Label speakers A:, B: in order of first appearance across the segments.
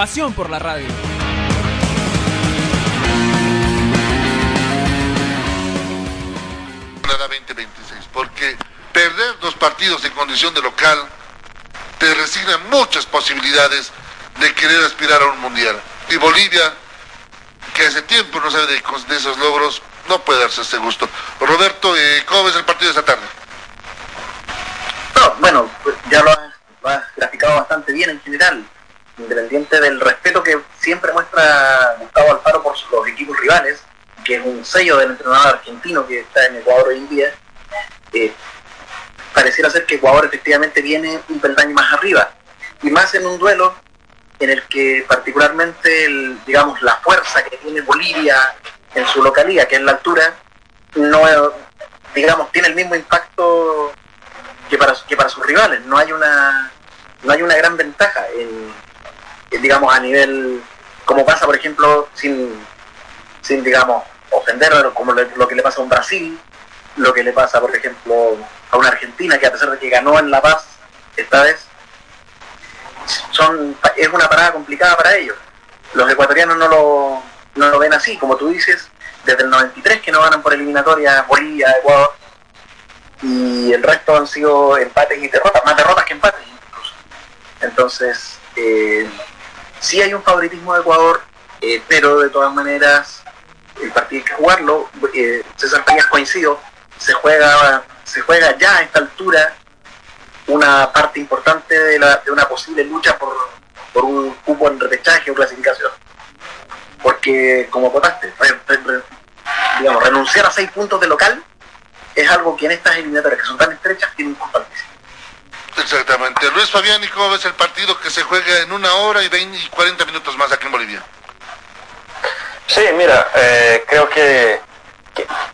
A: Pasión por la radio.
B: Canadá 2026, porque perder dos partidos en condición de local te resigna muchas posibilidades de querer aspirar a un mundial. Y Bolivia, que hace tiempo no sabe de, de esos logros, no puede darse ese gusto. Roberto, eh, ¿cómo ves el partido de esta tarde?
C: No, bueno, pues ya lo has, lo has graficado bastante bien en general, independiente del respeto que siempre muestra Gustavo Alfaro por los equipos rivales, que es un sello del entrenador argentino que está en Ecuador hoy en día. eh, pareciera ser que Ecuador efectivamente viene un peldaño más arriba, y más en un duelo en el que particularmente, digamos, la fuerza que tiene Bolivia en su localidad, que es la altura, no, digamos, tiene el mismo impacto que para, que para sus rivales. No hay una no hay una gran ventaja en, en, digamos a nivel como pasa por ejemplo sin sin digamos ofender como lo, que le pasa a un Brasil lo que le pasa por ejemplo a una Argentina que a pesar de que ganó en La Paz esta vez son es una parada complicada para ellos los ecuatorianos no lo no lo ven así como tú dices desde el 93 que no ganan por eliminatoria Bolivia Ecuador y el resto han sido empates y derrotas, más derrotas que empates incluso. Entonces, eh, sí hay un favoritismo de Ecuador, eh, pero de todas maneras el partido hay que jugarlo. Eh, César Peñas coincido, se juega, se juega ya a esta altura una parte importante de, una posible lucha por, un cupo en repechaje o clasificación. Porque, como votaste, digamos, renunciar a seis puntos de local es algo que en estas eliminatorias que son tan estrechas tiene importancia.
B: Exactamente. Luis Fabián, ¿y cómo ves el partido que se juega en una hora y 20 y 40 minutos más aquí en Bolivia?
D: Sí, mira, eh, creo que,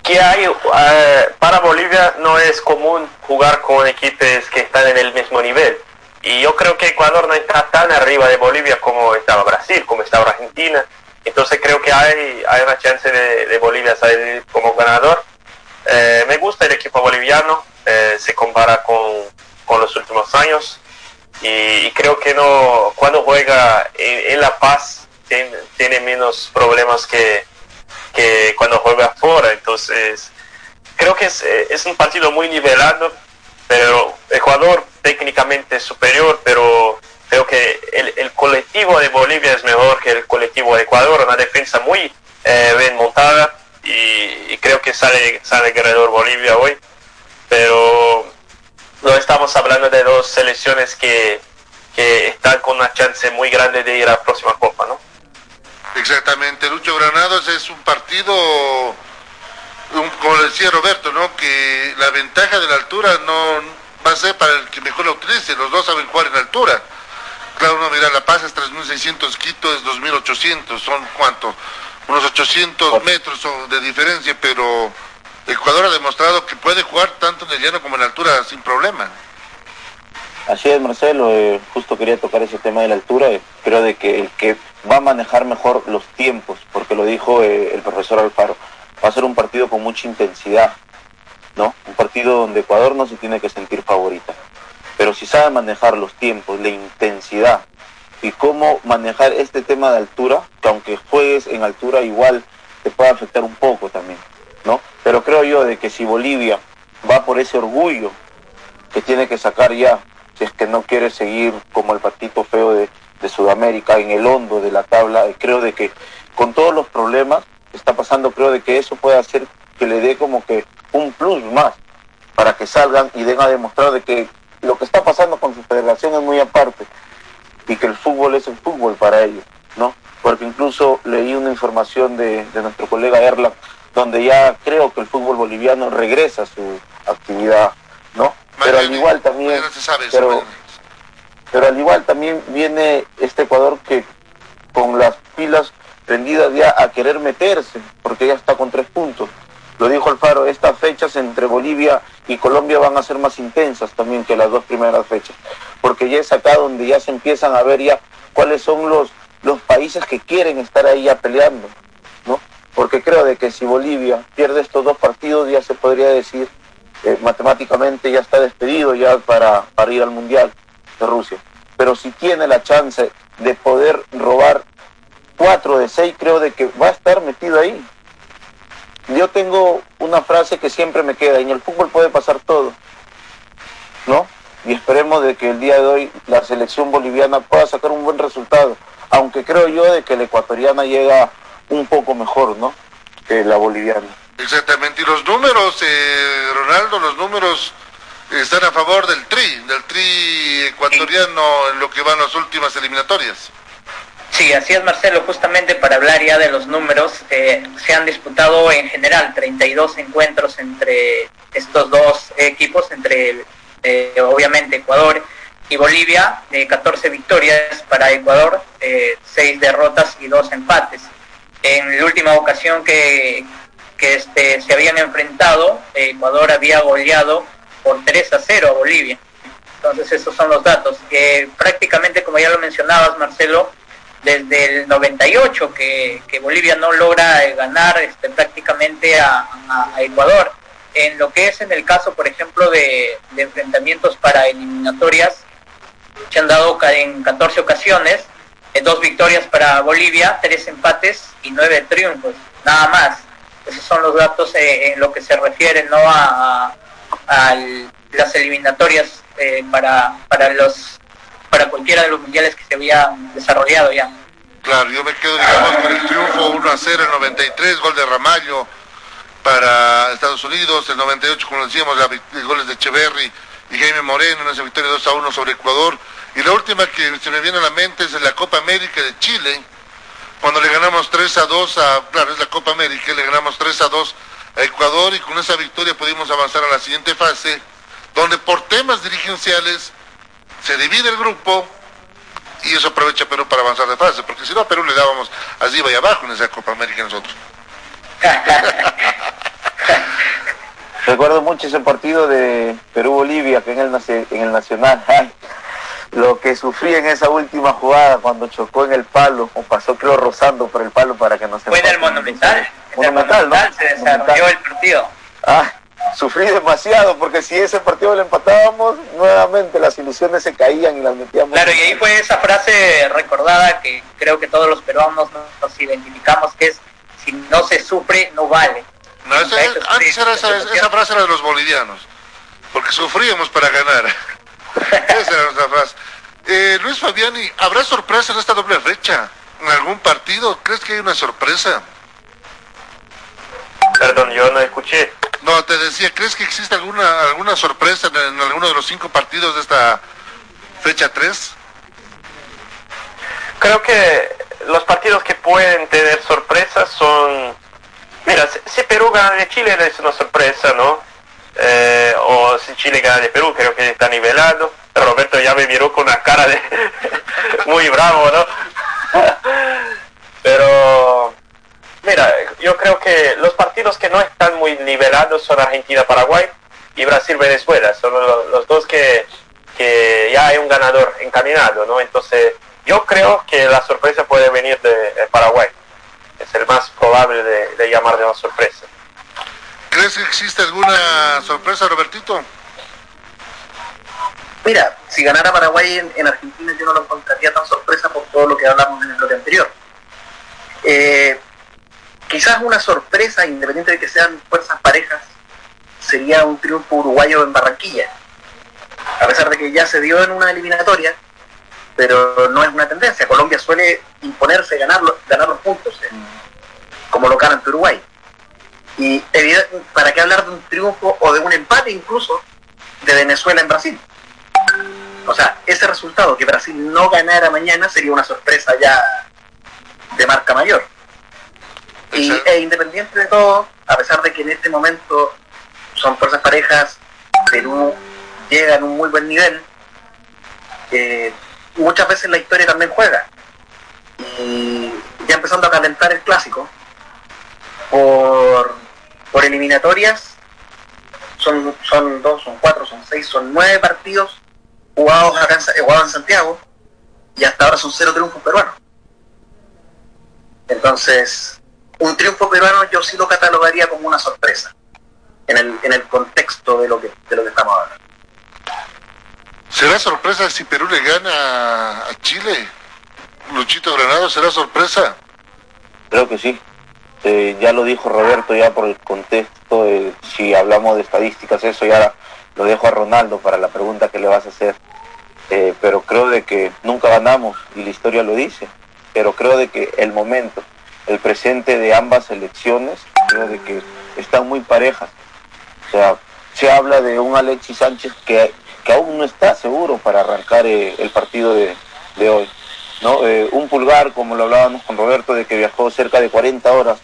D: que, hay, eh, para Bolivia no es común jugar con equipos que están en el mismo nivel. Y yo creo que Ecuador no está tan arriba de Bolivia como estaba Brasil, como estaba Argentina. Entonces creo que hay, hay una chance de, Bolivia salir como ganador. Eh, me gusta el equipo boliviano, se compara con, con, los últimos años y, y, creo que no cuando juega en, en La Paz tiene, tiene, menos problemas que, que cuando juega afuera. Entonces creo que es, es un partido muy nivelado, pero Ecuador técnicamente superior, pero creo que el, el, colectivo de Bolivia es mejor que el colectivo de Ecuador, una defensa muy eh, bien montada y, y, creo que sale, sale Guerrero Bolivia hoy, pero no estamos hablando de dos selecciones que, que están con una chance muy grande de ir a la próxima Copa, ¿no?
B: Exactamente, Lucho Granados es un partido, un, como decía Roberto, ¿no? Que la ventaja de la altura no va a ser para el que mejor la utilice, los dos saben jugar en altura. Claro, uno mira, La Paz es 3.600, Quito es 2.800, son cuánto, unos 800 metros de diferencia, pero Ecuador ha demostrado que puede jugar tanto en el llano como en la altura sin problema.
E: Así es, Marcelo, eh, justo quería tocar ese tema de la altura, eh, creo de que el que va a manejar mejor los tiempos, porque lo dijo eh, el profesor Alfaro, va a ser un partido con mucha intensidad, ¿no? Un partido donde Ecuador no se tiene que sentir favorita, pero si sabe manejar los tiempos, la intensidad y cómo manejar este tema de altura, que aunque juegues en altura igual te puede afectar un poco también, ¿no? Pero creo yo de que si Bolivia va por ese orgullo que tiene que sacar ya, si es que no quiere seguir como el patito feo de, de Sudamérica en el hondo de la tabla, creo de que con todos los problemas que está pasando, creo de que eso puede hacer que le dé como que un plus más para que salgan y den a demostrar de que lo que está pasando con su federación es muy aparte y que el fútbol es el fútbol para ellos, ¿no? Porque incluso leí una información de, de nuestro colega Erla, donde ya creo que el fútbol boliviano regresa a su actividad, ¿no? Pero al igual también, pero, pero al igual también viene este Ecuador que con a querer meterse, porque ya está con tres puntos. Lo dijo Alfaro, estas fechas entre Bolivia y Colombia van a ser más intensas también que las dos primeras fechas, porque ya es acá donde ya se empiezan a ver ya cuáles son los, los países que quieren estar ahí ya peleando, ¿no? Porque creo de que si Bolivia pierde estos dos partidos ya se podría decir eh, matemáticamente ya está despedido ya para, para ir al Mundial de Rusia. Pero si tiene la chance de poder robar cuatro de seis, creo de que va a estar metido ahí. Yo tengo una frase que siempre me queda, en el fútbol puede pasar todo, ¿no? Y esperemos de que el día de hoy la selección boliviana pueda sacar un buen resultado, aunque creo yo de que la ecuatoriana llega un poco mejor, ¿no? Que la boliviana.
B: Exactamente, y los números, eh, Ronaldo, los números están a favor del TRI, del TRI ecuatoriano en lo que van las últimas eliminatorias.
C: Sí, así es Marcelo, justamente para hablar ya de los números, eh, se han disputado en general 32 encuentros entre estos dos equipos, entre eh, obviamente Ecuador y Bolivia, de 14 victorias para Ecuador, eh, 6 derrotas y 2 empates. En la última ocasión que, que este, se habían enfrentado, Ecuador había goleado por 3 a 0 a Bolivia. Entonces esos son los datos. que prácticamente, como ya lo mencionabas, Marcelo, desde el 98 que, que Bolivia no logra eh, ganar este, prácticamente a, Ecuador. En lo que es en el caso, por ejemplo, de, de enfrentamientos para eliminatorias, se han dado en 14 ocasiones, dos victorias para Bolivia, tres empates y nueve triunfos, nada más. Esos son los datos eh, en lo que se refiere ¿no? a, las eliminatorias eh, para, para los para cualquiera de los mundiales que se había desarrollado ya.
B: Claro, yo me quedo, digamos, con el triunfo 1 a 0 en 93, gol de Ramallo para Estados Unidos, el 98, como decíamos, la, goles de Echeverry y Jaime Moreno en esa victoria 2 a 1 sobre Ecuador. Y la última que se me viene a la mente es la Copa América de Chile, cuando le ganamos 3 a 2 a, claro, es la Copa América, le ganamos 3 a 2 a Ecuador y con esa victoria pudimos avanzar a la siguiente fase, donde por temas dirigenciales se divide el grupo y eso aprovecha Perú para avanzar de fase, porque si no a Perú le dábamos arriba y abajo en esa Copa América nosotros.
E: Recuerdo mucho ese partido de Perú-Bolivia que en el, en el Nacional. Lo que sufrí en esa última jugada cuando chocó en el palo, o pasó creo rozando por el palo para que no se...
C: Fue en el Monumental.
E: Monumental, ¿no?
C: Se desarrolló el partido.
E: Ah, sufrí demasiado porque si ese partido lo empatábamos, nuevamente las ilusiones se caían y las metíamos.
C: Claro, y ahí fue esa frase recordada que creo que todos los peruanos nos identificamos, que es, si no se sufre, no vale.
B: No, esa, antes era esa, esa, frase era de los bolivianos, porque sufríamos para ganar. esa era nuestra frase. Eh, Luis Fabiani, ¿habrá sorpresa en esta doble fecha? ¿En algún partido? ¿Crees que hay una sorpresa?
D: Perdón, yo no escuché.
B: No, te decía, ¿crees que existe alguna alguna sorpresa en, en alguno de los cinco partidos de esta fecha 3?
D: Creo que los partidos que pueden tener sorpresas son... Mira, si Perú gana de Chile es una sorpresa, ¿no? Eh, o si Chile gana de Perú, creo que está nivelado. Roberto ya me miró con una cara de muy bravo, ¿no? Pero Mira, yo creo que los partidos que no están muy nivelados son Argentina-Paraguay y Brasil-Venezuela. Son los, dos que, que, ya hay un ganador encaminado, ¿no? Entonces, yo creo que la sorpresa puede venir de, de Paraguay. Es el más probable de, de, llamar de una sorpresa.
B: ¿Crees que existe alguna sorpresa, Robertito?
C: Mira, si ganara Paraguay en, en Argentina yo no lo encontraría tan sorpresa por todo lo que hablamos en el bloque anterior. Eh, quizás una sorpresa, independiente de que sean fuerzas parejas, sería un triunfo uruguayo en Barranquilla. A pesar de que ya se dio en una eliminatoria, pero no es una tendencia. Colombia suele imponerse, ganar, ganar los puntos en, como local ante Uruguay. Y para qué hablar de un triunfo o de un empate incluso de Venezuela en Brasil. O sea, ese resultado que Brasil no ganara mañana sería una sorpresa ya de marca mayor. Y, e independiente de todo, a pesar de que en este momento son fuerzas parejas, Perú llega en un muy buen nivel, eh, muchas veces la historia también juega. Y ya empezando a calentar el clásico, por, por eliminatorias son, son dos, son cuatro, son seis, son nueve partidos jugados acá en, jugados en Santiago y hasta ahora son cero triunfos peruanos. Entonces, un triunfo peruano yo sí lo catalogaría como una sorpresa en el, en el contexto de lo que, de lo que estamos hablando.
B: ¿Será sorpresa si Perú le gana a Chile? Luchito Granado, ¿será sorpresa?
E: Creo que sí. Eh, ya lo dijo Roberto ya por el contexto, si hablamos de estadísticas, eso ya lo dejo a Ronaldo para la pregunta que le vas a hacer. Eh, pero creo de que nunca ganamos y la historia lo dice. Pero creo de que el momento, el presente de ambas elecciones, creo de que están muy parejas. O sea, se habla de un Alexis Sánchez que, que aún no está seguro para arrancar eh, el partido de, hoy. ¿no? Eh, un pulgar, como lo hablábamos con Roberto, de que viajó cerca de 40 horas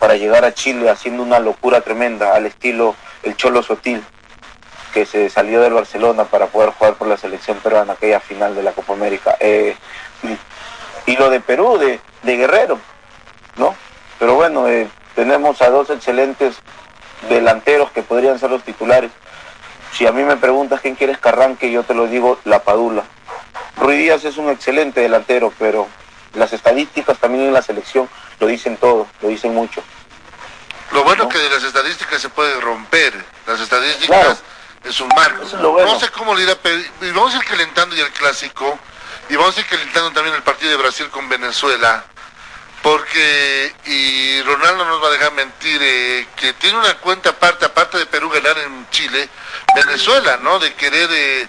E: para llegar a Chile haciendo una locura tremenda al estilo el Cholo Sotil, que se salió del Barcelona para poder jugar por la selección peruana aquella final de la Copa América. Eh, y, lo de Perú, de, Guerrero, ¿no? Pero bueno, tenemos a dos excelentes delanteros que podrían ser los titulares. Si a mí me preguntas quién quieres que yo te lo digo, la Padula. Ruiz Díaz es un excelente delantero, pero las estadísticas también en la selección lo dicen todo, lo dicen mucho.
B: Lo bueno que de las estadísticas se puede romper. Las estadísticas es un marco. No sé cómo le irá y vamos a ir calentando ya el clásico y vamos a ir calentando también el partido de Brasil con Venezuela porque, y Ronaldo nos va a dejar mentir, eh, que tiene una cuenta aparte, aparte de Perú ganar en Chile, Venezuela, ¿no? De querer eh,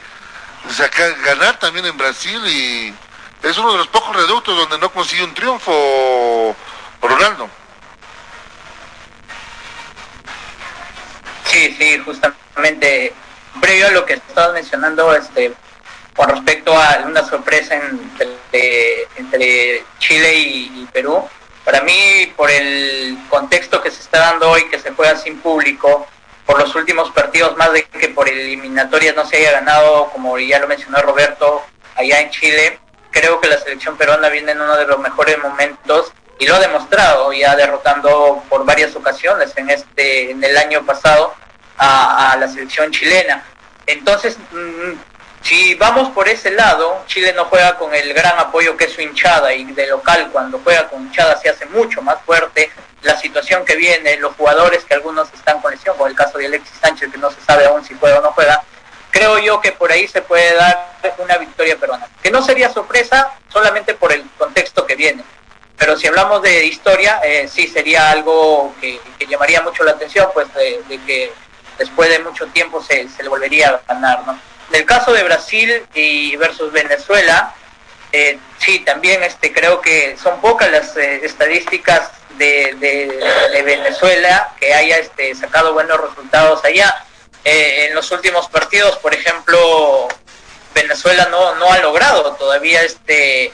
B: sacar, ganar también en Brasil y es uno de los pocos reductos donde no consiguió un triunfo Ronaldo.
F: Sí, sí, justamente previo a lo que estabas mencionando, este, con respecto a una sorpresa entre, Chile y, Perú. Para mí, por el contexto que se está dando hoy, que se juega sin público, por los últimos partidos, más de que por eliminatorias no se haya ganado, como ya lo mencionó Roberto, allá en Chile, creo que la selección peruana viene en uno de los mejores momentos y lo ha demostrado, ya derrotando por varias ocasiones en este en el año pasado a, la selección chilena. Entonces, mm, si vamos por ese lado, Chile no juega con el gran apoyo que es su hinchada y de local cuando juega con hinchada se hace mucho más fuerte la situación que viene, los jugadores que algunos están con lesión, como el caso de Alexis Sánchez que no se sabe aún si juega o no juega, creo yo que por ahí se puede dar una victoria peruana, que no sería sorpresa solamente por el contexto que viene, pero si hablamos de historia, eh, sí sería algo que, llamaría mucho la atención, pues de, que después de mucho tiempo se, se le volvería a ganar, ¿no? En el caso de Brasil y versus Venezuela, eh, sí, también este, creo que son pocas las eh, estadísticas de, Venezuela que haya este, sacado buenos resultados allá. Eh, en los últimos partidos, por ejemplo, Venezuela no, no ha logrado todavía este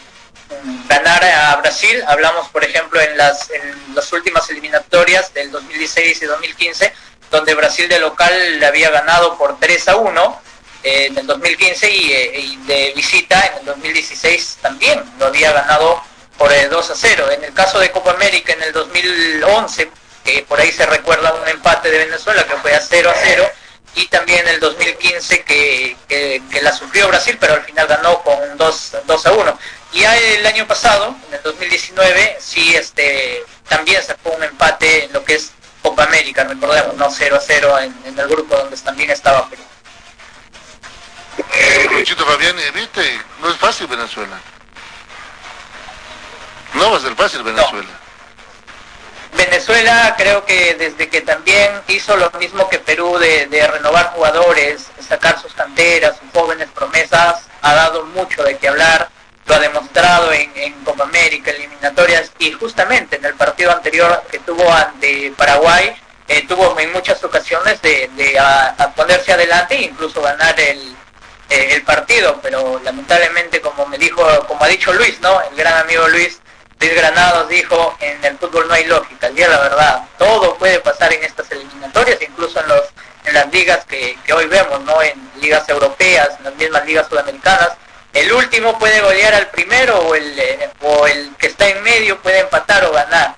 F: ganar a Brasil. Hablamos, por ejemplo, en las, en últimas eliminatorias del 2016 y 2015, donde Brasil de local le había ganado por 3 a 1 en el 2015 eh, y, de visita en el 2016 también lo había ganado por 2 a 0. En el caso de Copa América en el 2011, que por ahí se recuerda un empate de Venezuela que fue a 0 a 0, y también en el 2015 que, que, la sufrió Brasil, pero al final ganó con 2, 2 a 1. Y ya el año pasado, en el 2019, sí este, también sacó un empate en lo que es Copa América, recordemos, no 0 a 0 en, en el grupo donde también estaba Perú.
B: Luchito Fabián, viste, no es fácil Venezuela. No va a ser fácil Venezuela.
F: Venezuela creo que desde que también hizo lo mismo que Perú de, renovar jugadores, sacar sus canteras, sus jóvenes promesas, ha dado mucho de qué hablar, lo ha demostrado en, Copa América, eliminatorias y justamente en el partido anterior que tuvo ante Paraguay, eh, tuvo en muchas ocasiones de, ponerse adelante e incluso ganar el, eh, el partido, pero lamentablemente como me dijo, como ha dicho Luis, ¿no? El gran amigo Luis, Luis Granados dijo, en el fútbol no hay lógica, el día la verdad, todo puede pasar en estas eliminatorias, incluso en los en las ligas que, hoy vemos, ¿no? En ligas europeas, en las mismas ligas sudamericanas, el último puede golear al primero o el, eh, o el que está en medio puede empatar o ganar.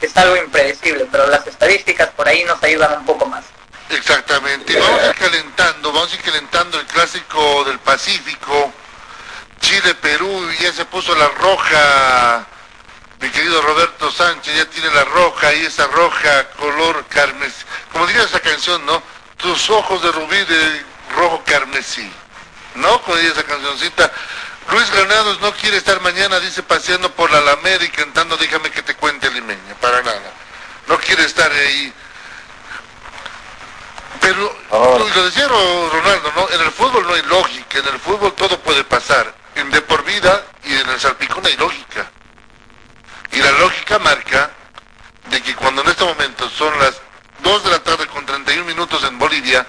F: es algo impredecible, pero las estadísticas por ahí nos ayudan un poco más.
B: Exactamente. Vamos a ir calentando, vamos a ir calentando el clásico del Pacífico. Chile-Perú, ya se puso la roja. Mi querido Roberto Sánchez ya tiene la roja y esa roja color carmesí. Como diría esa canción, ¿no? Tus ojos de rubí de rojo carmesí. ¿No? Diría esa cancioncita. Luis Granados no quiere estar mañana, dice, paseando por la Alameda y cantando Déjame que te cuente limeña. Para nada. No quiere estar ahí. Pero, lo decía Ronaldo, ¿no? En el fútbol no hay lógica, en el fútbol todo puede pasar. En de por vida y en el salpicón hay lógica. Y la lógica marca de que cuando en este momento son las 2 de la tarde con 31 minutos en Bolivia,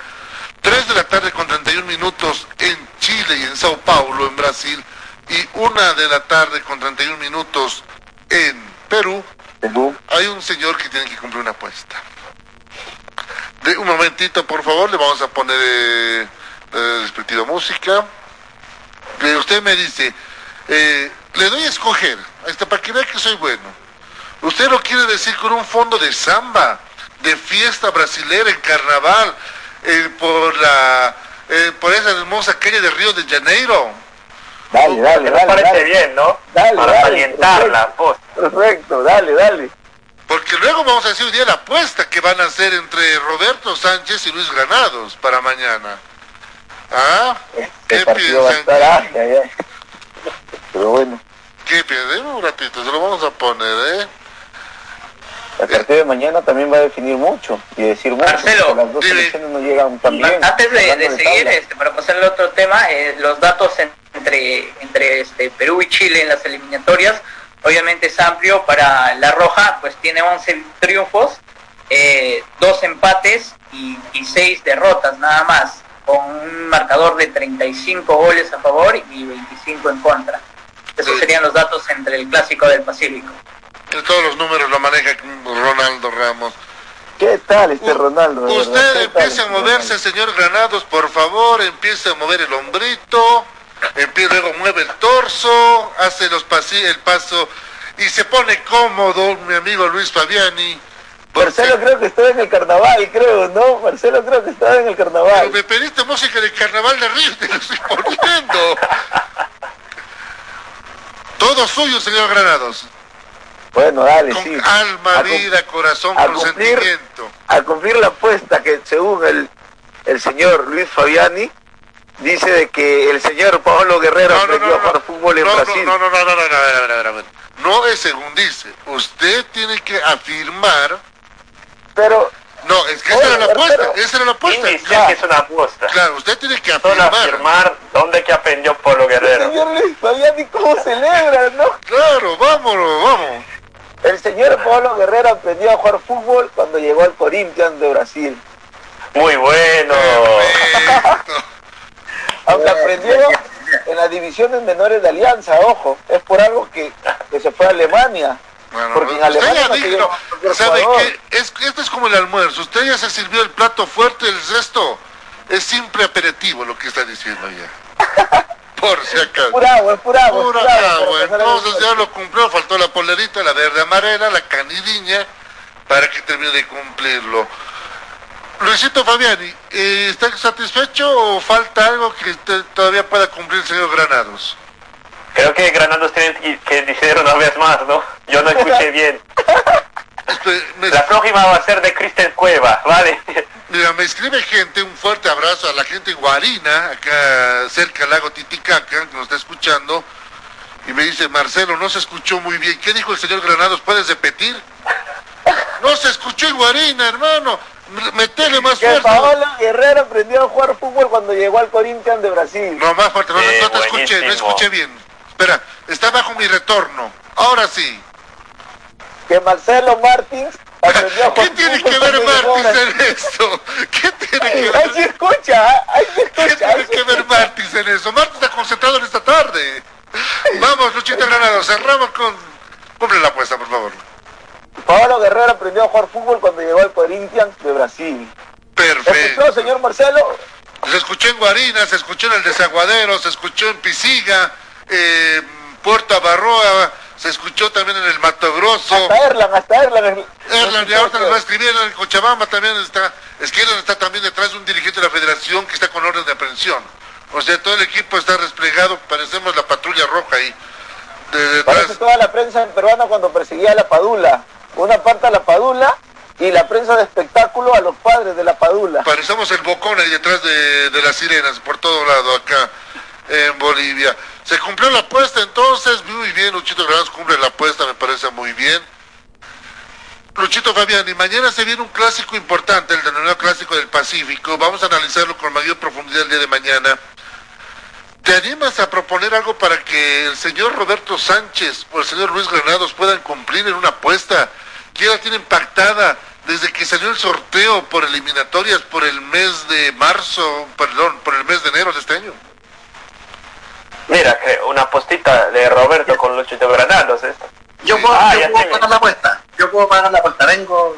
B: 3 de la tarde con 31 minutos en Chile y en Sao Paulo, en Brasil, y 1 de la tarde con 31 minutos en Perú, hay un señor que tiene que cumplir una apuesta. De, un momentito, por favor, le vamos a poner eh, eh, respectiva música. Eh, usted me dice, eh, le doy a escoger, hasta para que vea que soy bueno. Usted lo quiere decir con un fondo de samba, de fiesta brasilera en carnaval, eh, por la eh, por esa hermosa calle de Río de Janeiro.
E: Dale, dale,
D: Me
E: dale.
D: parece
E: dale.
D: bien, ¿no?
E: Dale,
D: Para
E: dale,
D: alientarla, pues.
E: Perfecto, dale, dale.
B: Porque luego vamos a hacer hoy día la apuesta que van a hacer entre Roberto Sánchez y Luis Granados para mañana. ¿Ah?
E: Este
B: ¿Qué
E: partido va a
B: piensan?
E: Pero bueno,
B: ¿Qué piensan? Un ratito, se lo vamos a poner, ¿eh?
E: El partido de mañana también va a definir mucho y decir mucho.
F: Marcelo,
E: porque las dos selecciones no llegan tan bien.
F: Antes de, seguir, este, para pasar al otro tema, eh, los datos en- entre, entre este, Perú y Chile en las eliminatorias, obviamente es amplio. Para La Roja, pues tiene 11 triunfos, eh, dos empates y, y 6 derrotas nada más, con un marcador de 35 goles a favor y 25 en contra. Esos serían los datos entre el Clásico del Pacífico.
B: Todos los números lo maneja Ronaldo Ramos.
E: ¿Qué tal este Ronaldo? verdad?
B: Usted
E: ¿Qué
B: empiece a
E: tal,
B: moverse, señor Granados, por favor, empiece a mover el hombrito, empieza, luego mueve el torso, hace los pasi el paso y se pone cómodo, mi amigo Luis Fabiani. porque-
E: Marcelo creo que estaba en el carnaval, creo, ¿no? Marcelo creo que estaba en el
B: Pero
E: carnaval.
B: me pediste música del carnaval de Río, te lo estoy poniendo. Todo suyo, señor Granados.
E: Bueno, dale,
B: Con
E: sí.
B: alma,
E: A
B: vida, corazón,
E: a cumplir-
B: sentimiento.
E: a cumplir la apuesta que según el, el señor Luis Fabiani dice de que el señor Pablo Guerrero aprendió a jugar fútbol en
B: no,
E: Brasil.
B: No, no, no, no, no, no, no, a ver, a ver, a ver. No es según dice. Usted tiene que afirmar.
E: Pero
B: No, es que
E: Oye,
B: esa era la apuesta. Esa era la apuesta.
D: Indicia que es una apuesta.
B: Claro, usted tiene que afirmar.
D: afirmar dónde que aprendió Polo
E: el
D: Guerrero.
E: señor Luis Fabiani cómo celebra, ¿no?
B: Claro, vámonos, vamos.
E: El señor Pablo Guerrero aprendió a jugar fútbol cuando llegó al Corinthians de Brasil.
D: Muy bueno.
E: Aunque aprendió en las divisiones menores de Alianza, ojo, es por algo que, que se fue a Alemania.
B: Bueno,
E: Porque en
B: usted
E: Alemania
B: ya
E: no se
B: dijo,
E: lleva cualquier
B: ¿sabe
E: jugador.
B: qué? Es, esto es como el almuerzo. Usted ya se sirvió el plato fuerte, el resto es simple aperitivo lo que está diciendo ya. Por si acaso.
E: Pura agua, es pura agua.
B: Pura
E: pura agua,
B: entonces ya lo cumplió, faltó la polerita, la verde amarela, la canidiña, para que termine de cumplirlo. Luisito Fabiani, eh, ¿está satisfecho o falta algo que usted todavía pueda cumplir el señor Granados?
D: Creo que Granados tiene que- decir una vez más, ¿no? Yo no escuché bien.
B: Me,
D: La próxima va a ser de Cristian Cueva, ¿vale?
B: Mira, me escribe gente, un fuerte abrazo a la gente en Guarina, acá cerca del lago Titicaca, que nos está escuchando, y me dice, Marcelo, no se escuchó muy bien. ¿Qué dijo el señor Granados? ¿Puedes repetir? No se escuchó en Guarina, hermano. Metele más
E: Que
B: fuerte.
E: Paolo Guerrero aprendió a jugar fútbol cuando llegó al Corinthians de Brasil.
B: No, más fuerte, no,
D: Eh,
B: te escuché, no escuché bien. Espera, está bajo mi retorno. Ahora sí.
E: Que Marcelo Martins
B: ¿Qué tiene que ver Martins en esto? ¿Qué tiene que
E: Ahí
B: ver?
E: escucha,
B: ¿Qué
E: escucha.
B: tiene que ver. Martins en eso? Martins está concentrado en esta tarde. Vamos, Luchita Granado, cerramos con... Cumple la apuesta, por favor.
E: Paolo Guerrero aprendió a jugar fútbol cuando llegó al Corinthians de Brasil.
B: Perfecto.
E: ¿Escuchó, señor Marcelo?
B: Se escuchó en Guarina, se escuchó en el Desaguadero, se escuchó en Pisiga, eh, Puerto Barroa, se escuchó también en el Mato Grosso.
E: Hasta Erlan, hasta Erlan.
B: Erlan, y ahorita nos va a escribir, en Cochabamba también está, es que Erlan está también detrás de un dirigente de la federación que está con orden de aprehensión. O sea, todo el equipo está desplegado, parecemos la patrulla roja ahí. De, detrás.
E: Parece toda la prensa peruana cuando perseguía a la Padula. Una parte a la Padula y la prensa de espectáculo a los padres de la Padula.
B: Parecemos el bocón ahí detrás de, de las sirenas, por todo lado acá en Bolivia. Se cumplió la apuesta entonces, muy bien, Luchito Granados cumple la apuesta, me parece muy bien. Luchito Fabián, y mañana se viene un clásico importante, el denominado Clásico del Pacífico. Vamos a analizarlo con mayor profundidad el día de mañana. ¿Te animas a proponer algo para que el señor Roberto Sánchez o el señor Luis Granados puedan cumplir en una apuesta que ya tienen pactada desde que salió el sorteo por eliminatorias por el mes de marzo, perdón, por el mes de enero de este año?
D: Mira, que una postita de Roberto con Luchito Granados. ¿eh?
C: Yo puedo,
D: Ah,
C: yo
D: ya
C: puedo pagar la apuesta. Yo puedo pagar la apuesta. Vengo.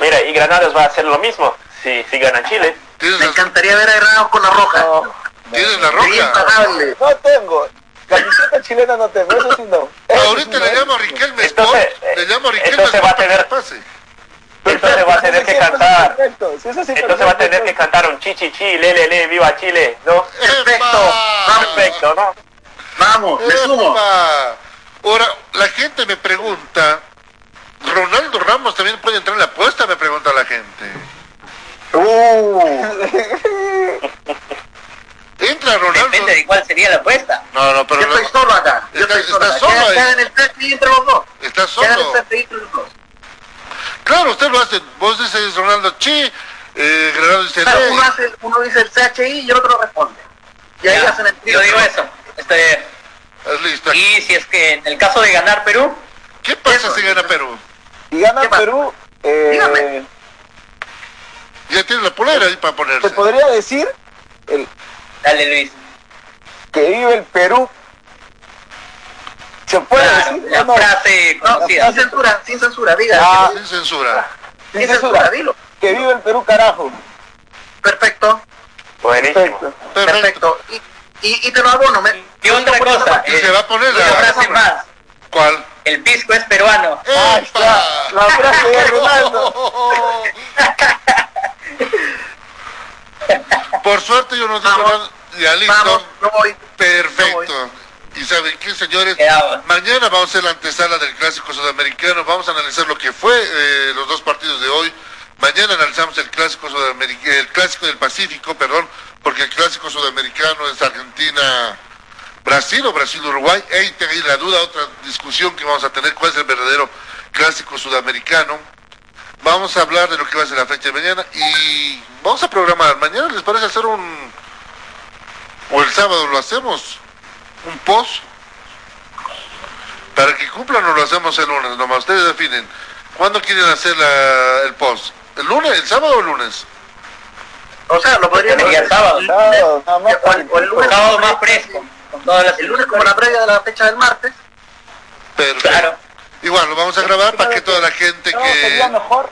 D: Mira, y Granados va a hacer lo mismo si, si gana Chile.
B: ¿Tienes,
C: Me encantaría ver a Granados con la roja.
E: No,
B: ¿tienes la roja?
C: impagable.
E: no tengo. Camiseta chilena no tengo, eso sí no. Eso sí
B: Ahorita
E: no,
B: le
E: ¿eh?
B: llamo a Riquelme Sport,
D: Entonces,
B: le llamo a Riquelme
D: entonces va a tener-
B: pase.
D: Entonces va a tener que cantar. Entonces va a tener que cantar un chi chi chi, le le le, viva Chile, ¿no?
C: Perfecto.
D: Perfecto, ¿no?
C: Vamos, me.
B: Ahora, la gente me pregunta, ¿Ronaldo Ramos también puede entrar en la apuesta? Me pregunta la gente.
C: Uh,
B: ¿Entra Ronaldo?
F: Depende de cuál sería la apuesta.
B: No, no, pero
C: yo estoy solo acá. Yo
B: Está-
C: estoy solo.
B: está
C: acá.
B: solo ahí.
C: queda en el 3 y entre los dos.
B: está
C: Queda en el
B: solo.
C: 3 y entre los dos.
B: Claro, usted lo hace. Vos dices Ronaldo Chi, eh, Granado dice
C: Claro, uno, hace, uno dice el CHI y el otro responde. Y ahí
F: Ya,
C: hacen el
F: yo digo eso. Este,
B: Es listo.
F: y si es que en el caso de ganar Perú,
B: ¿Qué pasa
C: Eso,
B: si gana. Perú?
E: Y gana. Perú, eh,
C: Dígame.
B: Ya tiene la polera ahí para
E: se
B: ponerse.
E: podría decir el,
F: dale Luis.
E: que vive el Perú. ¿Se puede
F: Claro,
E: decir
F: la
E: no?
F: frase
C: No,
F: conocida.
C: sin censura, sin censura, diga.
E: Ah.
B: Sin censura.
E: Sin
C: sin
E: censura.
C: censura, dilo.
E: Que vive el Perú, carajo.
C: Perfecto,
D: Buenísimo.
E: Perfecto.
B: Perfecto.
C: perfecto. Y, y, y te lo abono. Me,
F: Y otra cosa,
B: Y se va a poner la...
F: frase más.
B: ¿Cuál?
F: El pisco es peruano.
E: Está, la frase de Ronaldo.
B: Por suerte yo no nada. Ya listo.
C: Vamos, no voy.
B: Perfecto. Y saben qué, señores,
F: Quedamos.
B: mañana vamos a hacer la antesala del clásico sudamericano. Vamos a analizar lo que fue eh, los dos partidos de hoy. Mañana analizamos el clásico sudamericano, el clásico del Pacífico, perdón, porque el clásico sudamericano es Argentina. Brasil o Brasil-Uruguay, ahí ahí la duda, otra discusión que vamos a tener, cuál es el verdadero clásico sudamericano. Vamos a hablar de lo que va a ser la fecha de mañana y vamos a programar. Mañana les parece hacer un, o el sábado lo hacemos, un post, para que cumplan o lo hacemos el lunes, nomás ustedes definen. ¿Cuándo quieren hacer la- el post? ¿El lunes, el sábado o el lunes?
C: O sea, lo podríamos
F: Sería
C: hacer el
E: Sábado, nada más.
C: lunes, o el, o el lunes,
F: Sábado más fresco. Con todas las
C: el lunes como la previa de la fecha del martes.
B: Perfecto.
F: Claro.
B: Igual, lo vamos a grabar para que toda la gente
E: Sábado sería
B: que...
E: mejor.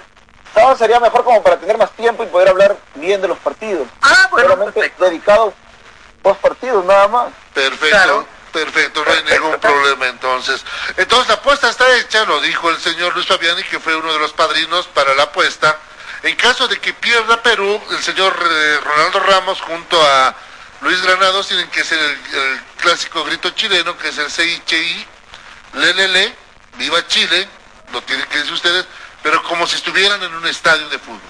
E: Sábado sería mejor como para tener más tiempo y poder hablar bien de los partidos.
C: Ah, bueno,
E: Solamente
C: perfecto.
E: dedicado post partidos, nada más.
B: Perfecto,
C: Claro.
B: perfecto, no hay ningún problema entonces. Entonces la apuesta está hecha, lo dijo el señor Luis Fabiani, que fue uno de los padrinos para la apuesta. En caso de que pierda Perú, el señor eh, Ronaldo Ramos junto a Luis Granados tienen que ser el, el clásico grito chileno, que es el CICI, le, le, le, viva Chile, lo tienen que decir ustedes, pero como si estuvieran en un estadio de fútbol.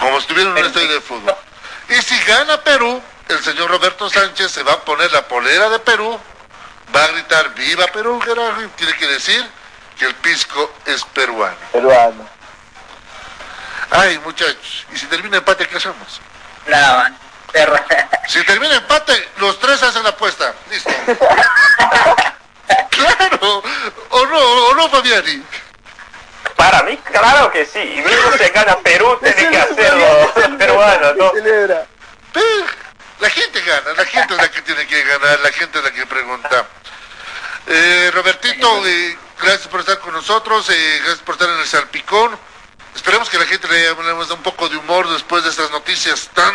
B: Como si estuvieran en un estadio de fútbol. Y si gana Perú, el señor Roberto Sánchez se va a poner la polera de Perú, va a gritar viva Perú, y tiene que decir que el pisco es peruano.
E: Peruano.
B: Ay, muchachos, y si termina empate, ¿qué hacemos?
F: Nada más. Perra.
B: Si termina empate, los tres hacen la apuesta. Listo. claro, o no, o no, Fabiani.
D: Para mí, claro que sí. Y mismo se gana Perú, tiene que hacerlo peruano, ¿no?
E: Celebra.
B: La gente gana, la gente es la que tiene que ganar, la gente es la que pregunta. Eh, Robertito, eh, gracias por estar con nosotros, eh, gracias por estar en el Salpicón. Esperemos que la gente le hablemos de un poco de humor después de estas noticias tan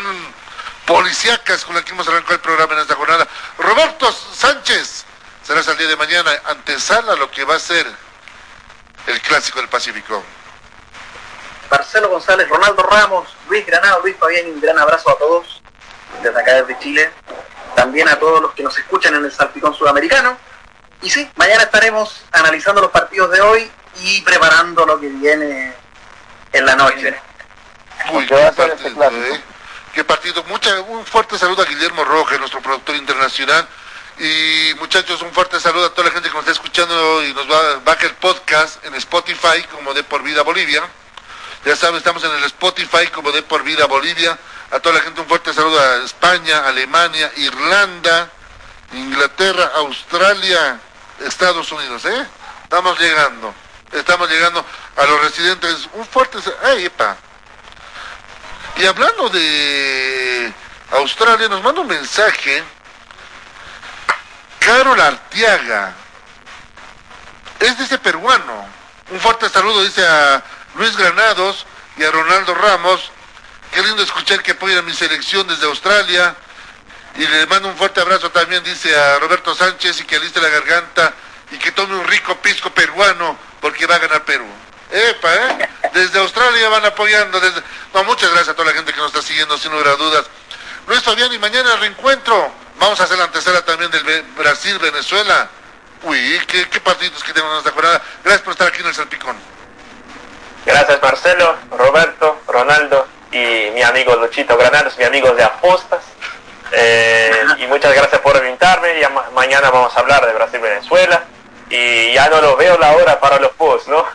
B: policíacas con las que hemos arrancado el programa en esta jornada. Roberto Sánchez, será el día de mañana, antesala lo que va a ser el Clásico del Pacífico.
C: Marcelo González, Ronaldo Ramos, Luis Granado, Luis Fabián, un gran abrazo a todos desde acá desde Chile, también a todos los que nos escuchan en el Salpicón Sudamericano. Y sí, mañana estaremos analizando los partidos de hoy y preparando lo que viene en la noche.
B: Uy,
E: ¿Qué va a
B: qué
E: ser
B: partido,
E: clásico?
B: ¿eh? Qué partido. Mucha, un fuerte saludo a Guillermo Rojas, nuestro productor internacional. Y muchachos, un fuerte saludo a toda la gente que nos está escuchando y nos va, baja el podcast en Spotify como de por vida Bolivia. Ya saben, estamos en el Spotify como de por vida Bolivia. A toda la gente un fuerte saludo a España, Alemania, Irlanda, Inglaterra, Australia, Estados Unidos, ¿eh? Estamos llegando. Estamos llegando a los residentes. Un fuerte... sa- ¡Ay, epa! Y hablando de Australia, nos manda un mensaje Carol Artiaga. Es de ese peruano. Un fuerte saludo, dice a Luis Granados y a Ronaldo Ramos. Qué lindo escuchar que apoyan a mi selección desde Australia. Y le mando un fuerte abrazo también, dice a Roberto Sánchez, y que aliste la garganta y que tome un rico pisco peruano porque va a ganar Perú. Epa, ¿eh? Desde Australia van apoyando. Desde... No, muchas gracias a toda la gente que nos está siguiendo, sin lugar a dudas. Luis Fabián, y mañana el reencuentro. Vamos a hacer la antesala también del Brasil-Venezuela. Uy, qué, qué partidos que tenemos en esta jornada. Gracias por estar aquí en el Salpicón.
D: Gracias Marcelo, Roberto, Ronaldo y mi amigo Luchito Granados, mi amigo de apostas. Eh, y muchas gracias por invitarme. Ya ma- mañana vamos a hablar de Brasil-Venezuela. Y ya no lo veo la hora para los posts, ¿no?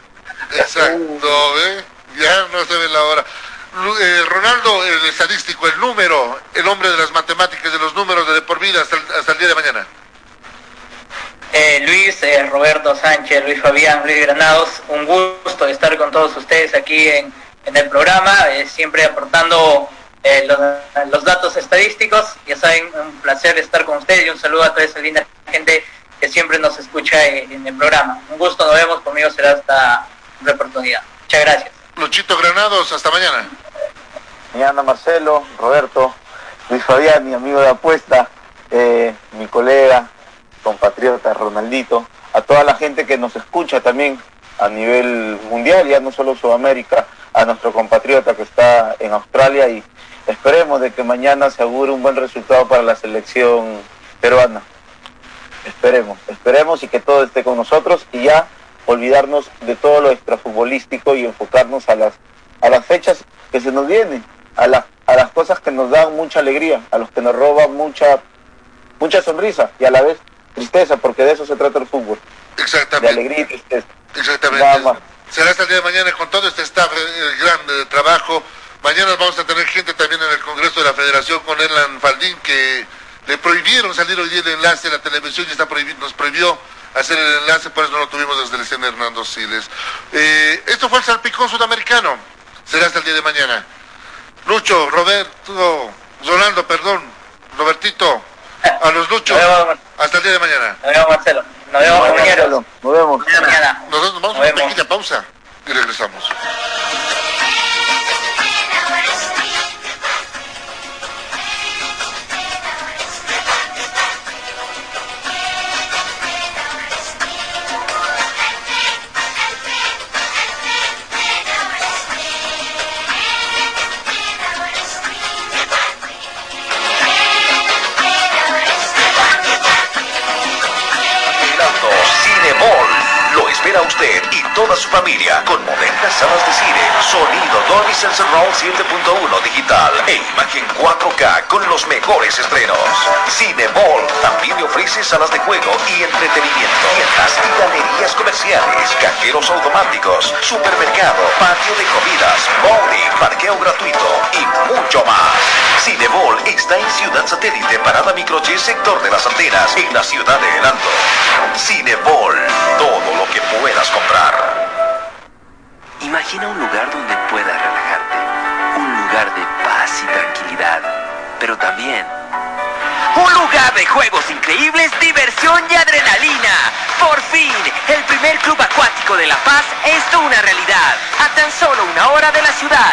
B: Exacto, ¿eh? Ya no se ve la hora. Eh, Ronaldo, el estadístico, el número, el hombre de las matemáticas, de los números de, de por vida hasta el, hasta el día de mañana.
F: Eh, Luis, eh, Roberto Sánchez, Luis Fabián, Luis Granados, un gusto estar con todos ustedes aquí en, en el programa, eh, siempre aportando eh, los, los datos estadísticos. Ya saben, un placer estar con ustedes y un saludo a toda esa linda gente que siempre nos escucha eh, en el programa. Un gusto, nos vemos, conmigo será hasta otra oportunidad. Muchas gracias.
B: Luchito Granados, hasta mañana.
E: Mañana Marcelo, Roberto, Luis Fabián, mi amigo de apuesta, eh, mi colega, compatriota Ronaldito, a toda la gente que nos escucha también a nivel mundial, ya no solo Sudamérica, a nuestro compatriota que está en Australia y esperemos de que mañana se augure un buen resultado para la selección peruana. Esperemos, esperemos y que todo esté con nosotros y ya olvidarnos de todo lo extrafutbolístico y enfocarnos a las a las fechas que se nos vienen, a las a las cosas que nos dan mucha alegría, a los que nos roban mucha mucha sonrisa y a la vez tristeza, porque de eso se trata el fútbol, de
B: Exactamente.
E: alegría y tristeza.
B: Exactamente. Será hasta el día de mañana con todo este staff eh, grande de trabajo. Mañana vamos a tener gente también en el Congreso de la Federación con Erlan Faldín que le prohibieron salir hoy día el enlace, la televisión está prohibi- nos prohibió hacer el enlace, por eso no lo tuvimos desde el escena Hernando Siles. Eh, esto fue el Salpicón Sudamericano. Será hasta el día de mañana. Lucho, Roberto, Ronaldo, perdón, Robertito, a los Luchos, hasta el día de mañana.
F: Nos vemos. Nos vemos, compañeros.
E: Nos vemos.
F: Mañana.
B: Nos vamos a
F: Nos
B: una
F: vemos.
B: pequeña pausa y regresamos.
G: Terminando Espera usted y toda su familia con modernas salas de cine, sonido Dolby Roll 7.1 digital e imagen 4K con los mejores estrenos. Cinemol también ofrece salas de juego y entretenimiento, tiendas y galerías comerciales, cajeros automáticos, supermercado, patio de comidas, bowling, parqueo gratuito y mucho más. Cinemol está en Ciudad Satélite, Parada Micro Y, sector de las antenas, en la ciudad de El Alto. Cinemol, todo lo que puedas comprar.
H: Imagina un lugar donde puedas relajarte, un lugar de paz y tranquilidad, pero también un lugar de juegos increíbles, diversión y adrenalina. Por fin, el primer club acuático de La Paz es una realidad, a tan solo una hora de la ciudad.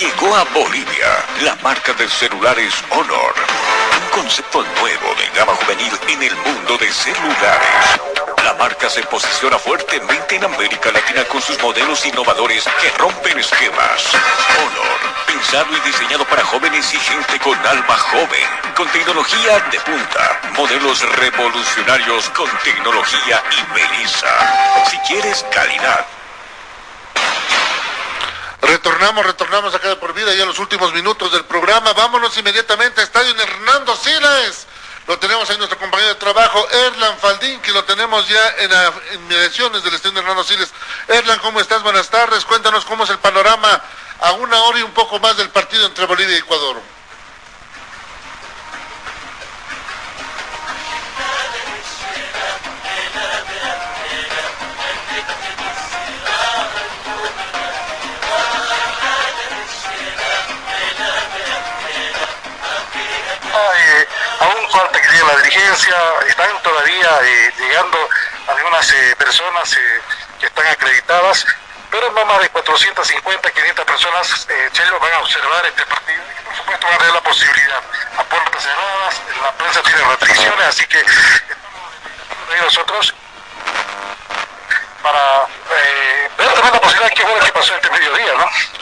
G: Llegó a Bolivia la marca de celulares Honor. Un concepto nuevo de gama juvenil en el mundo de celulares. La marca se posiciona fuertemente en América Latina con sus modelos innovadores que rompen esquemas. Honor, pensado y diseñado para jóvenes y gente con alma joven, con tecnología de punta, modelos revolucionarios con tecnología y belleza. Si quieres calidad,
B: Retornamos, retornamos acá de por vida ya los últimos minutos del programa. Vámonos inmediatamente a Estadio Hernando Siles. Lo tenemos ahí nuestro compañero de trabajo, Erlan Faldín, que lo tenemos ya en las inmediaciones del Estadio Hernando Siles. Erlan, ¿cómo estás? Buenas tardes. Cuéntanos cómo es el panorama a una hora y un poco más del partido entre Bolivia y Ecuador.
I: Falta que llegue la dirigencia, están todavía eh, llegando algunas eh, personas eh, que están acreditadas, pero no más de 450, 500 personas, Chelo, van a observar este partido y por supuesto van a tener la posibilidad a puertas cerradas, la prensa tiene restricciones, así que estamos ahí nosotros para ver también la posibilidad de qué fue lo que pasó este mediodía, ¿no?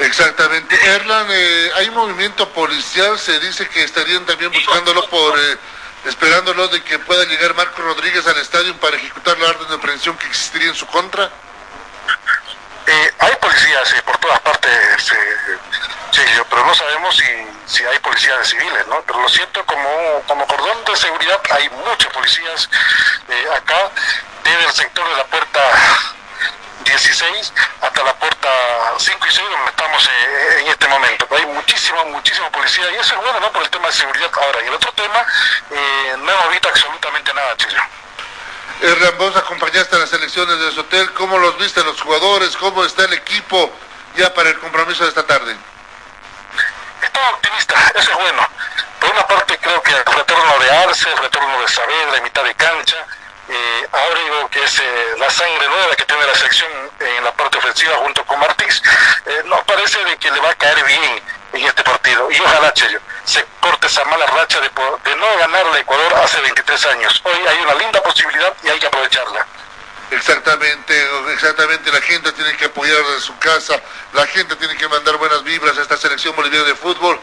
B: Exactamente. Erlan, eh, hay movimiento policial, se dice que estarían también buscándolo por, eh, esperándolo de que pueda llegar Marco Rodríguez al estadio para ejecutar la orden de aprehensión que existiría en su contra.
I: Eh, hay policías por todas partes, Sergio, pero no sabemos si, si hay policías civiles, ¿no? Pero lo siento, como, como cordón de seguridad hay muchos policías eh, acá, desde el sector de la puerta 16 hasta la puerta 5 y 6 donde estamos eh, en este momento. Hay muchísimo, muchísimo policía y eso es bueno, ¿no? Por el tema de seguridad. Ahora, y el otro tema, eh, no visto absolutamente nada, Chillo.
B: Erlan, vos acompañaste a las elecciones de su hotel, ¿cómo los viste los jugadores? ¿Cómo está el equipo ya para el compromiso de esta tarde?
I: Estaba optimista, eso es bueno. Por una parte creo que el retorno de Arce, el retorno de Saavedra mitad de cancha, eh, Ábrego, que es eh, la sangre nueva que tiene la selección en la parte ofensiva junto con Martís, eh, nos parece de que le va a caer bien en este partido. Y ojalá, Cheyo, se corte esa mala racha de, de no ganarle a Ecuador hace 23 años. Hoy hay una linda posibilidad y hay que aprovecharla.
B: Exactamente, exactamente, la gente tiene que apoyar de su casa, la gente tiene que mandar buenas vibras a esta selección boliviana de fútbol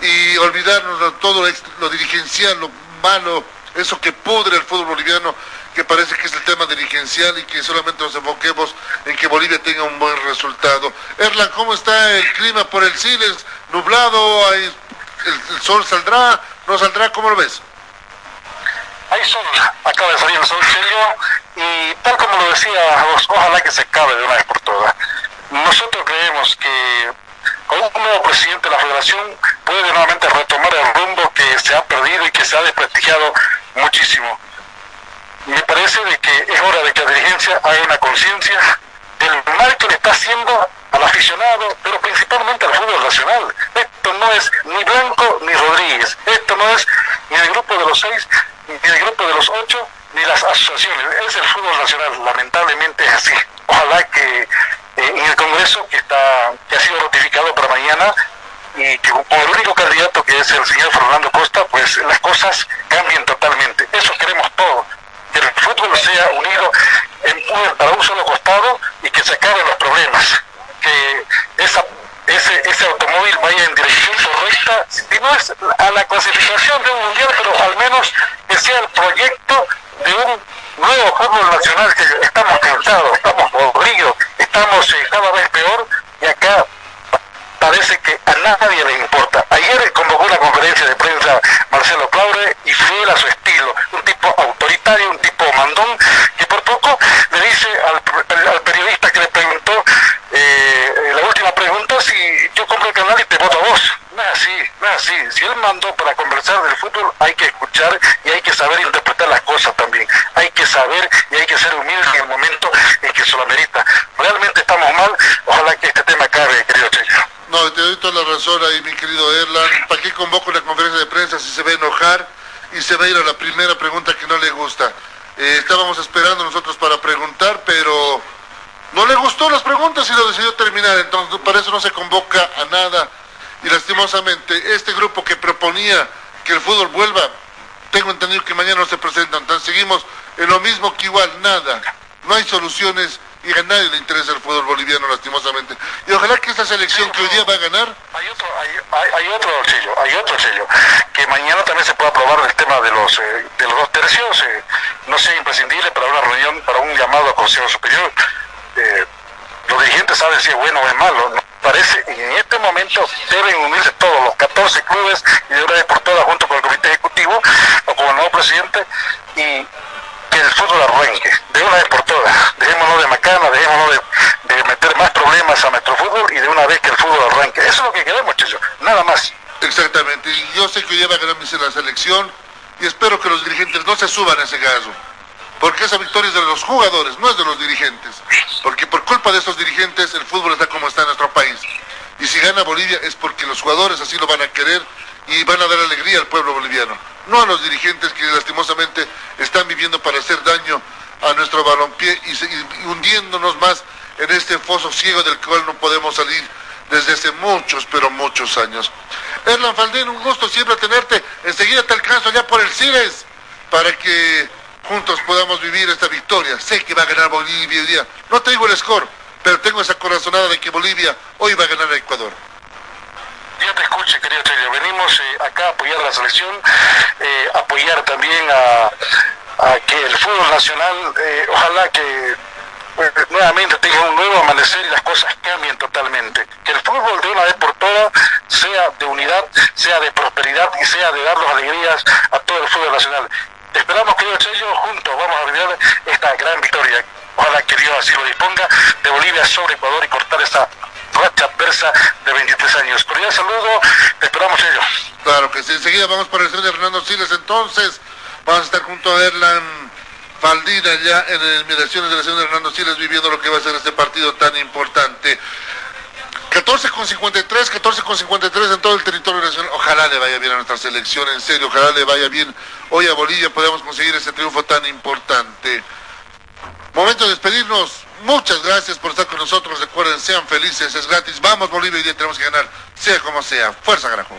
B: y olvidarnos de todo lo dirigencial, lo malo, eso que pudre el fútbol boliviano, que parece que es el tema dirigencial y que solamente nos enfoquemos en que Bolivia tenga un buen resultado. Erlan, ¿cómo está el clima por el Siles? ¿Nublado? ¿Hay- el, sol saldrá? ¿No saldrá? ¿Cómo lo ves?
I: Hay sol, acaba de salir el sol serio y tal como lo decía ojalá que se acabe de una vez por todas. Nosotros creemos que con un nuevo presidente de la federación puede nuevamente retomar el rumbo que se ha perdido y que se ha desprestigiado muchísimo. Me parece de que es hora de que la dirigencia haga una conciencia del mal que le está haciendo al aficionado, pero principalmente al fútbol nacional. Esto no es ni Blanco ni Rodríguez, esto no es ni el grupo de los seis, ni el grupo de los ocho, ni las asociaciones. Es el fútbol nacional, lamentablemente es así. Ojalá que eh, en el Congreso, que está que ha sido ratificado para mañana, y que con el único candidato que es el señor Fernando Costa, pues las cosas cambien totalmente. Eso queremos todos. Que el fútbol sea unido en un- para un solo costado y que se acaben los problemas. Que esa, ese, ese automóvil vaya en dirección correcta, si no es a la clasificación de un mundial, pero al menos que sea el proyecto de un nuevo fútbol nacional que estamos cansados, estamos podridos, estamos eh, cada vez peor y acá parece que a nadie le importa. Ayer convocó una conferencia de prensa Marcelo Claure y fiel a su estilo, un tipo autoritario, un tipo mandón, que por poco le dice al, periodista que le preguntó eh, la última pregunta si yo compro el canal y te voto a vos. Es así, es así. Si él mandó para conversar del fútbol, hay que escuchar y hay que saber interpretar las cosas también. Hay que saber y hay que ser humilde en el momento en que se lo amerita. Realmente estamos mal. Ojalá que este tema acabe, querido Cheyo.
B: No, te doy toda la razón ahí, mi querido Erlan. ¿Para qué convoco una conferencia de prensa si se va a enojar y se va a ir a la primera pregunta que no le gusta? Eh, estábamos esperando nosotros para preguntar, pero no le gustó las preguntas y lo decidió terminar. Entonces, para eso no se convoca a nada. Y lastimosamente, este grupo que proponía que el fútbol vuelva, tengo entendido que mañana no se presentan. Entonces, seguimos en lo mismo que igual, nada. No hay soluciones y a nadie le interesa el fútbol boliviano, lastimosamente. Y ojalá que esta selección que hoy día va a ganar.
I: Hay otro, hay, hay, otro sello, hay otro sello, que mañana también se puede aprobar el tema de los, eh, de los dos tercios. Eh, no sea imprescindible para una reunión, para un llamado a Consejo Superior. Eh, los dirigentes saben si es bueno o es malo. ¿no? Parece y en este momento deben unirse todos los 14 clubes y de una vez por todas junto con el comité ejecutivo o con el nuevo presidente y que el fútbol arranque de una vez por todas. Dejémonos de macana, dejémonos de, meter más problemas a nuestro fútbol y de una vez que el fútbol arranque. Eso es lo que queremos, muchachos, nada más.
B: Exactamente, y yo sé que hoy día va a la selección y espero que los dirigentes no se suban a ese caso. Porque esa victoria es de los jugadores, no es de los dirigentes. Porque por culpa de estos dirigentes el fútbol está como está en nuestro país. Y si gana Bolivia es porque los jugadores así lo van a querer y van a dar alegría al pueblo boliviano. No a los dirigentes que lastimosamente están viviendo para hacer daño a nuestro balompié y, y hundiéndonos más en este foso ciego del cual no podemos salir desde hace muchos, pero muchos años. Erlan Faldén, un gusto siempre tenerte. Enseguida te alcanzo ya por el Cires para que juntos podamos vivir esta victoria. Sé que va a ganar Bolivia hoy día. No tengo el score, pero tengo esa corazonada de que Bolivia hoy va a ganar a Ecuador.
I: Ya te escuche, querido Chelio. Venimos eh, acá a apoyar la selección, eh, apoyar también a, que el fútbol nacional, eh, ojalá que nuevamente tenga un nuevo amanecer y las cosas cambien totalmente. Que el fútbol de una vez por todas sea de unidad, sea de prosperidad y sea de darnos alegrías a todo el fútbol nacional. Esperamos, querido Chello, juntos vamos a vivir esta gran victoria. Ojalá que Dios así lo disponga de Bolivia sobre Ecuador y cortar esa racha adversa de 23 años. Cordial saludo, esperamos ellos.
B: Claro que sí, enseguida vamos para el señor de Fernando Siles, entonces vamos a estar junto a Erlan Faldina ya en las inmediaciones de la señora Hernando Siles viviendo lo que va a ser este partido tan importante. 14 con 53, 14 con 53 en todo el territorio nacional. Ojalá le vaya bien a nuestra selección, en serio, ojalá le vaya bien. Hoy a Bolivia podemos conseguir ese triunfo tan importante. Momento de despedirnos. Muchas gracias por estar con nosotros. Recuerden, sean felices, es gratis. Vamos Bolivia, hoy día tenemos que ganar, sea como sea. Fuerza, Garajo.